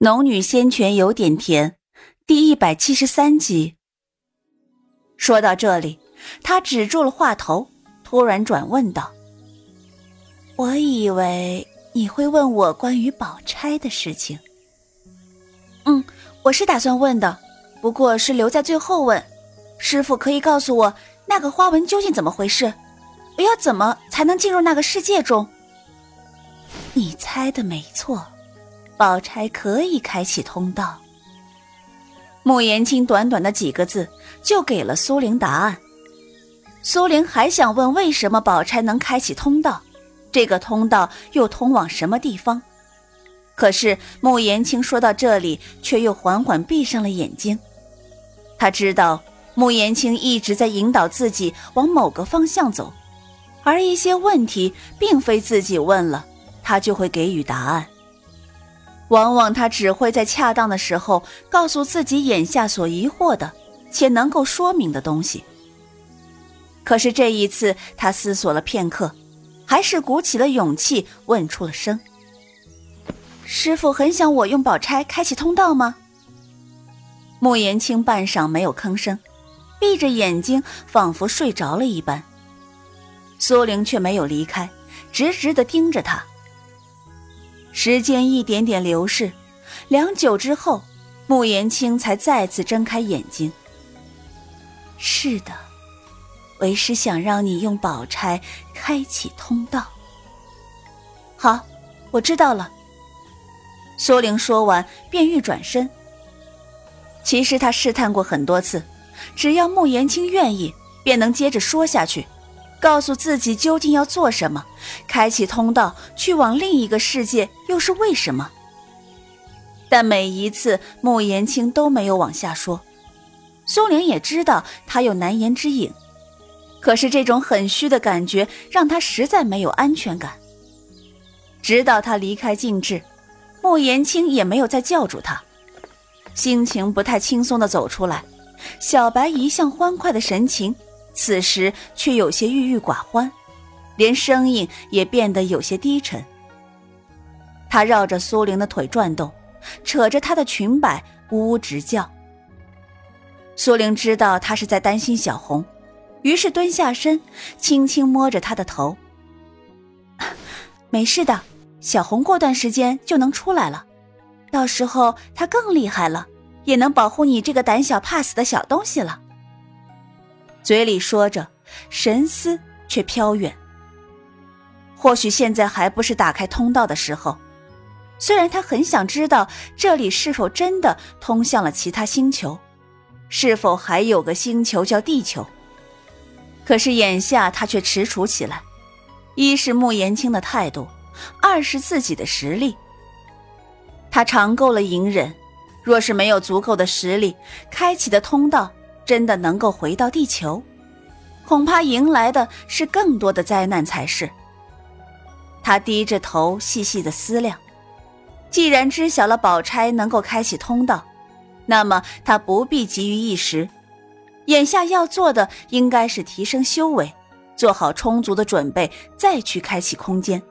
农女仙泉有点甜，第一百七十三集。说到这里，他止住了话头，突然转问道：“我以为你会问我关于宝钗的事情。”“嗯，我是打算问的，不过是留在最后问。师傅可以告诉我那个花纹究竟怎么回事？我要怎么才能进入那个世界中？”“你猜的没错。”宝钗可以开启通道。穆言清短短的几个字就给了苏玲答案。苏玲还想问为什么宝钗能开启通道，这个通道又通往什么地方？可是穆言清说到这里，却又缓缓闭上了眼睛。他知道穆言清一直在引导自己往某个方向走，而一些问题并非自己问了他就会给予答案。往往他只会在恰当的时候告诉自己眼下所疑惑的且能够说明的东西。可是这一次，他思索了片刻，还是鼓起了勇气问出了声：“师傅很想我用宝钗开启通道吗？”穆延清半晌没有吭声，闭着眼睛，仿佛睡着了一般。苏玲却没有离开，直直的盯着他。时间一点点流逝，良久之后，穆言清才再次睁开眼睛。是的，为师想让你用宝钗开启通道。好，我知道了。苏玲说完，便欲转身。其实他试探过很多次，只要穆言清愿意，便能接着说下去。告诉自己究竟要做什么，开启通道去往另一个世界又是为什么？但每一次穆言青都没有往下说。苏玲也知道他有难言之隐，可是这种很虚的感觉让他实在没有安全感。直到他离开静致，穆言青也没有再叫住他，心情不太轻松的走出来，小白一向欢快的神情。此时却有些郁郁寡欢，连声音也变得有些低沉。他绕着苏玲的腿转动，扯着她的裙摆，呜呜直叫。苏玲知道他是在担心小红，于是蹲下身，轻轻摸着他的头。没事的，小红过段时间就能出来了，到时候她更厉害了，也能保护你这个胆小怕死的小东西了。嘴里说着，神思却飘远。或许现在还不是打开通道的时候。虽然他很想知道这里是否真的通向了其他星球，是否还有个星球叫地球。可是眼下他却踟蹰起来。一是穆言清的态度，二是自己的实力。他尝够了隐忍，若是没有足够的实力，开启的通道。真的能够回到地球，恐怕迎来的是更多的灾难才是。他低着头细细的思量，既然知晓了宝钗能够开启通道，那么他不必急于一时，眼下要做的应该是提升修为，做好充足的准备，再去开启空间。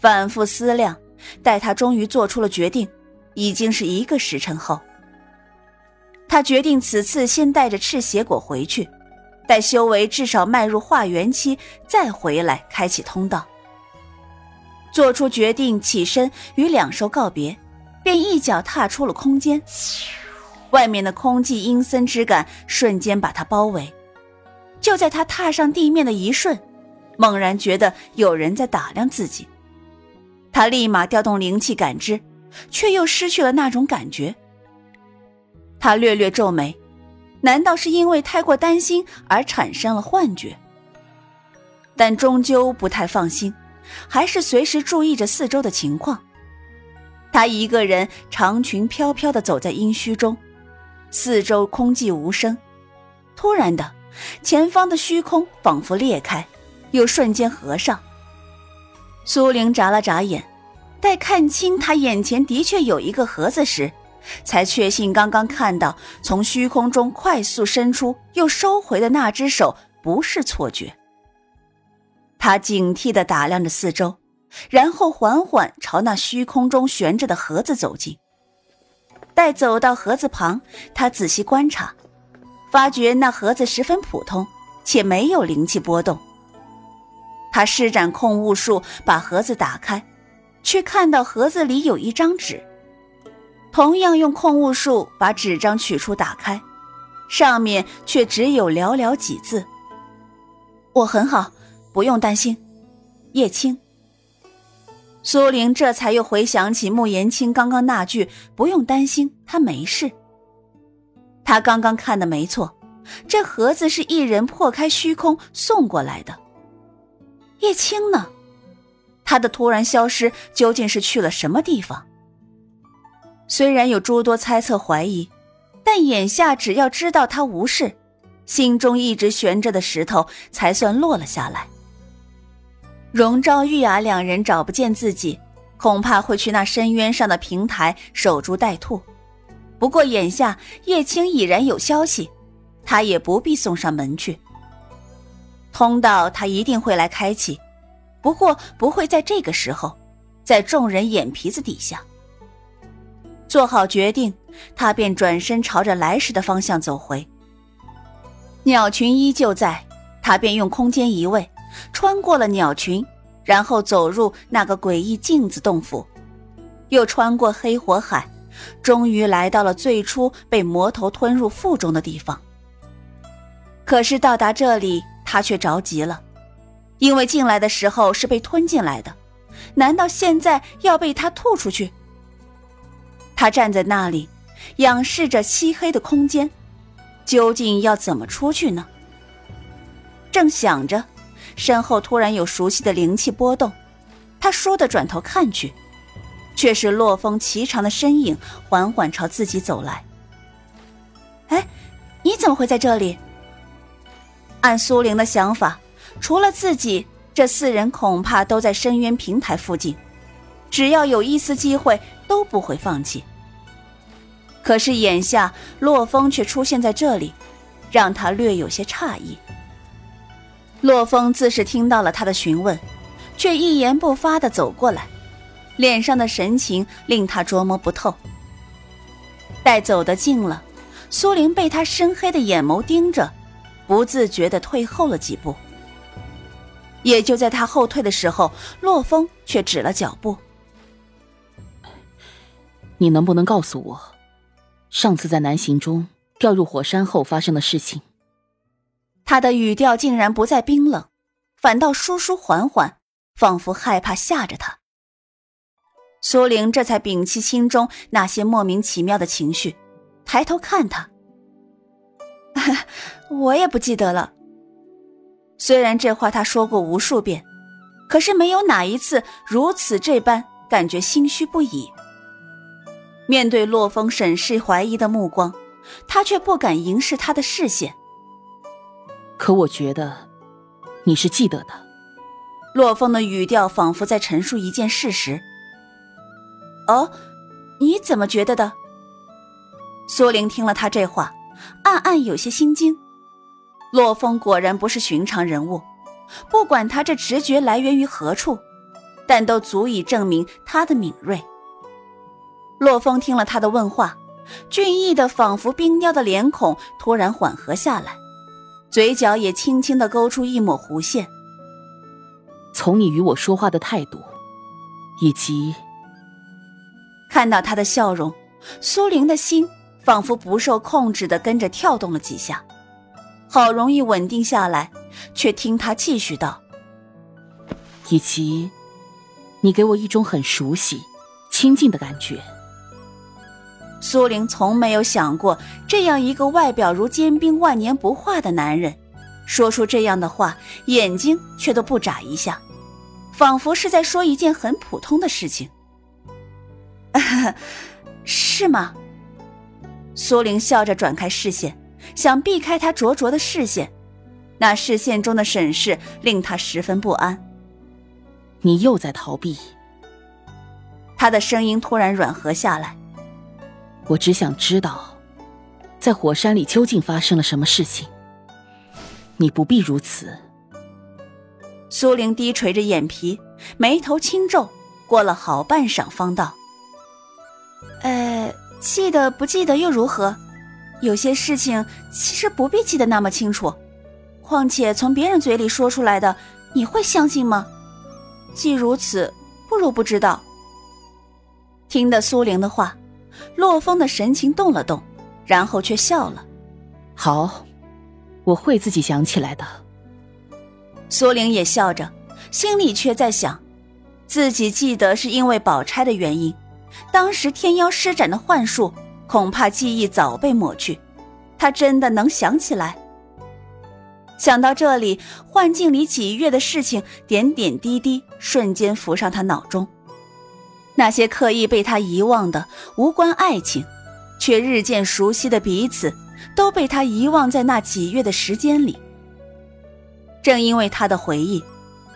反复思量，待他终于做出了决定，已经是一个时辰后。他决定此次先带着赤血果回去，待修为至少迈入化元期再回来开启通道。做出决定，起身与两兽告别，便一脚踏出了空间。外面的空气阴森之感瞬间把他包围。就在他踏上地面的一瞬，猛然觉得有人在打量自己。他立马调动灵气感知，却又失去了那种感觉。他略略皱眉，难道是因为太过担心而产生了幻觉？但终究不太放心，还是随时注意着四周的情况。他一个人长裙飘飘的走在阴虚中，四周空寂无声。突然的，前方的虚空仿佛裂开，又瞬间合上。苏玲眨了眨眼，待看清他眼前的确有一个盒子时。才确信刚刚看到从虚空中快速伸出又收回的那只手不是错觉。他警惕地打量着四周，然后缓缓朝那虚空中悬着的盒子走近。待走到盒子旁，他仔细观察，发觉那盒子十分普通，且没有灵气波动。他施展控物术，把盒子打开，却看到盒子里有一张纸。同样用控物术把纸张取出打开，上面却只有寥寥几字：“我很好，不用担心。”叶青。苏玲这才又回想起穆言青刚刚那句“不用担心，他没事”。他刚刚看的没错，这盒子是一人破开虚空送过来的。叶青呢？他的突然消失究竟是去了什么地方？虽然有诸多猜测怀疑，但眼下只要知道他无事，心中一直悬着的石头才算落了下来。荣昭、玉雅两人找不见自己，恐怕会去那深渊上的平台守株待兔。不过眼下叶青已然有消息，他也不必送上门去。通道他一定会来开启，不过不会在这个时候，在众人眼皮子底下。做好决定，他便转身朝着来时的方向走回。鸟群依旧在，他便用空间移位。穿过了鸟群，然后走入那个诡异镜子洞府，又穿过黑火海，终于来到了最初被魔头吞入腹中的地方。可是到达这里，他却着急了，因为进来的时候是被吞进来的，难道现在要被他吐出去？他站在那里，仰视着漆黑的空间，究竟要怎么出去呢？正想着。身后突然有熟悉的灵气波动，他倏地转头看去，却是洛风颀长的身影缓缓朝自己走来。哎，你怎么会在这里？按苏玲的想法，除了自己，这四人恐怕都在深渊平台附近，只要有一丝机会都不会放弃。可是眼下洛风却出现在这里，让他略有些诧异。洛风自是听到了他的询问，却一言不发的走过来，脸上的神情令他捉摸不透。待走得近了，苏玲被他深黑的眼眸盯着，不自觉的退后了几步。也就在他后退的时候，洛风却止了脚步。你能不能告诉我，上次在南行中掉入火山后发生的事情？他的语调竟然不再冰冷，反倒舒舒缓缓，仿佛害怕吓着他。苏玲这才摒弃心中那些莫名其妙的情绪，抬头看他。我也不记得了。虽然这话他说过无数遍，可是没有哪一次如此这般感觉心虚不已。面对洛风审视怀疑的目光，他却不敢凝视他的视线。可我觉得，你是记得的。洛风的语调仿佛在陈述一件事实。哦，你怎么觉得的？苏玲听了他这话，暗暗有些心惊。洛风果然不是寻常人物，不管他这直觉来源于何处，但都足以证明他的敏锐。洛风听了他的问话，俊逸的仿佛冰雕的脸孔突然缓和下来。嘴角也轻轻的勾出一抹弧线。从你与我说话的态度，以及看到他的笑容，苏玲的心仿佛不受控制的跟着跳动了几下，好容易稳定下来，却听他继续道：“以及，你给我一种很熟悉、亲近的感觉。”苏玲从没有想过，这样一个外表如坚冰、万年不化的男人，说出这样的话，眼睛却都不眨一下，仿佛是在说一件很普通的事情。是吗？苏玲笑着转开视线，想避开他灼灼的视线，那视线中的审视令他十分不安。你又在逃避。他的声音突然软和下来。我只想知道，在火山里究竟发生了什么事情。你不必如此。苏玲低垂着眼皮，眉头轻皱，过了好半晌，方道：“呃，记得不记得又如何？有些事情其实不必记得那么清楚。况且从别人嘴里说出来的，你会相信吗？既如此，不如不知道。”听得苏玲的话，洛风的神情动了动，然后却笑了：“好，我会自己想起来的。”苏玲也笑着，心里却在想，自己记得是因为宝钗的原因，当时天妖施展的幻术，恐怕记忆早被抹去，她真的能想起来？想到这里，幻境里几月的事情点点滴滴瞬间浮上他脑中，那些刻意被他遗忘的无关爱情，却日渐熟悉的彼此，都被他遗忘在那几月的时间里。正因为他的回忆，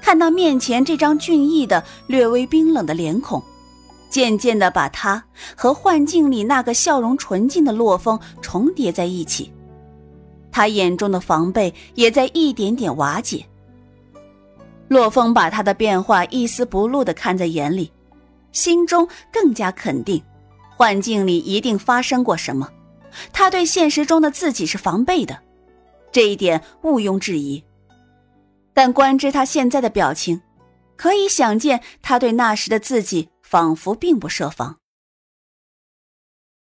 看到面前这张俊逸的、略微冰冷的脸孔，渐渐的把他和幻境里那个笑容纯净的洛风重叠在一起，他眼中的防备也在一点点瓦解。洛风把他的变化一丝不露的看在眼里，心中更加肯定，幻境里一定发生过什么，他对现实中的自己是防备的，这一点毋庸置疑。但观之他现在的表情，可以想见他对那时的自己仿佛并不设防。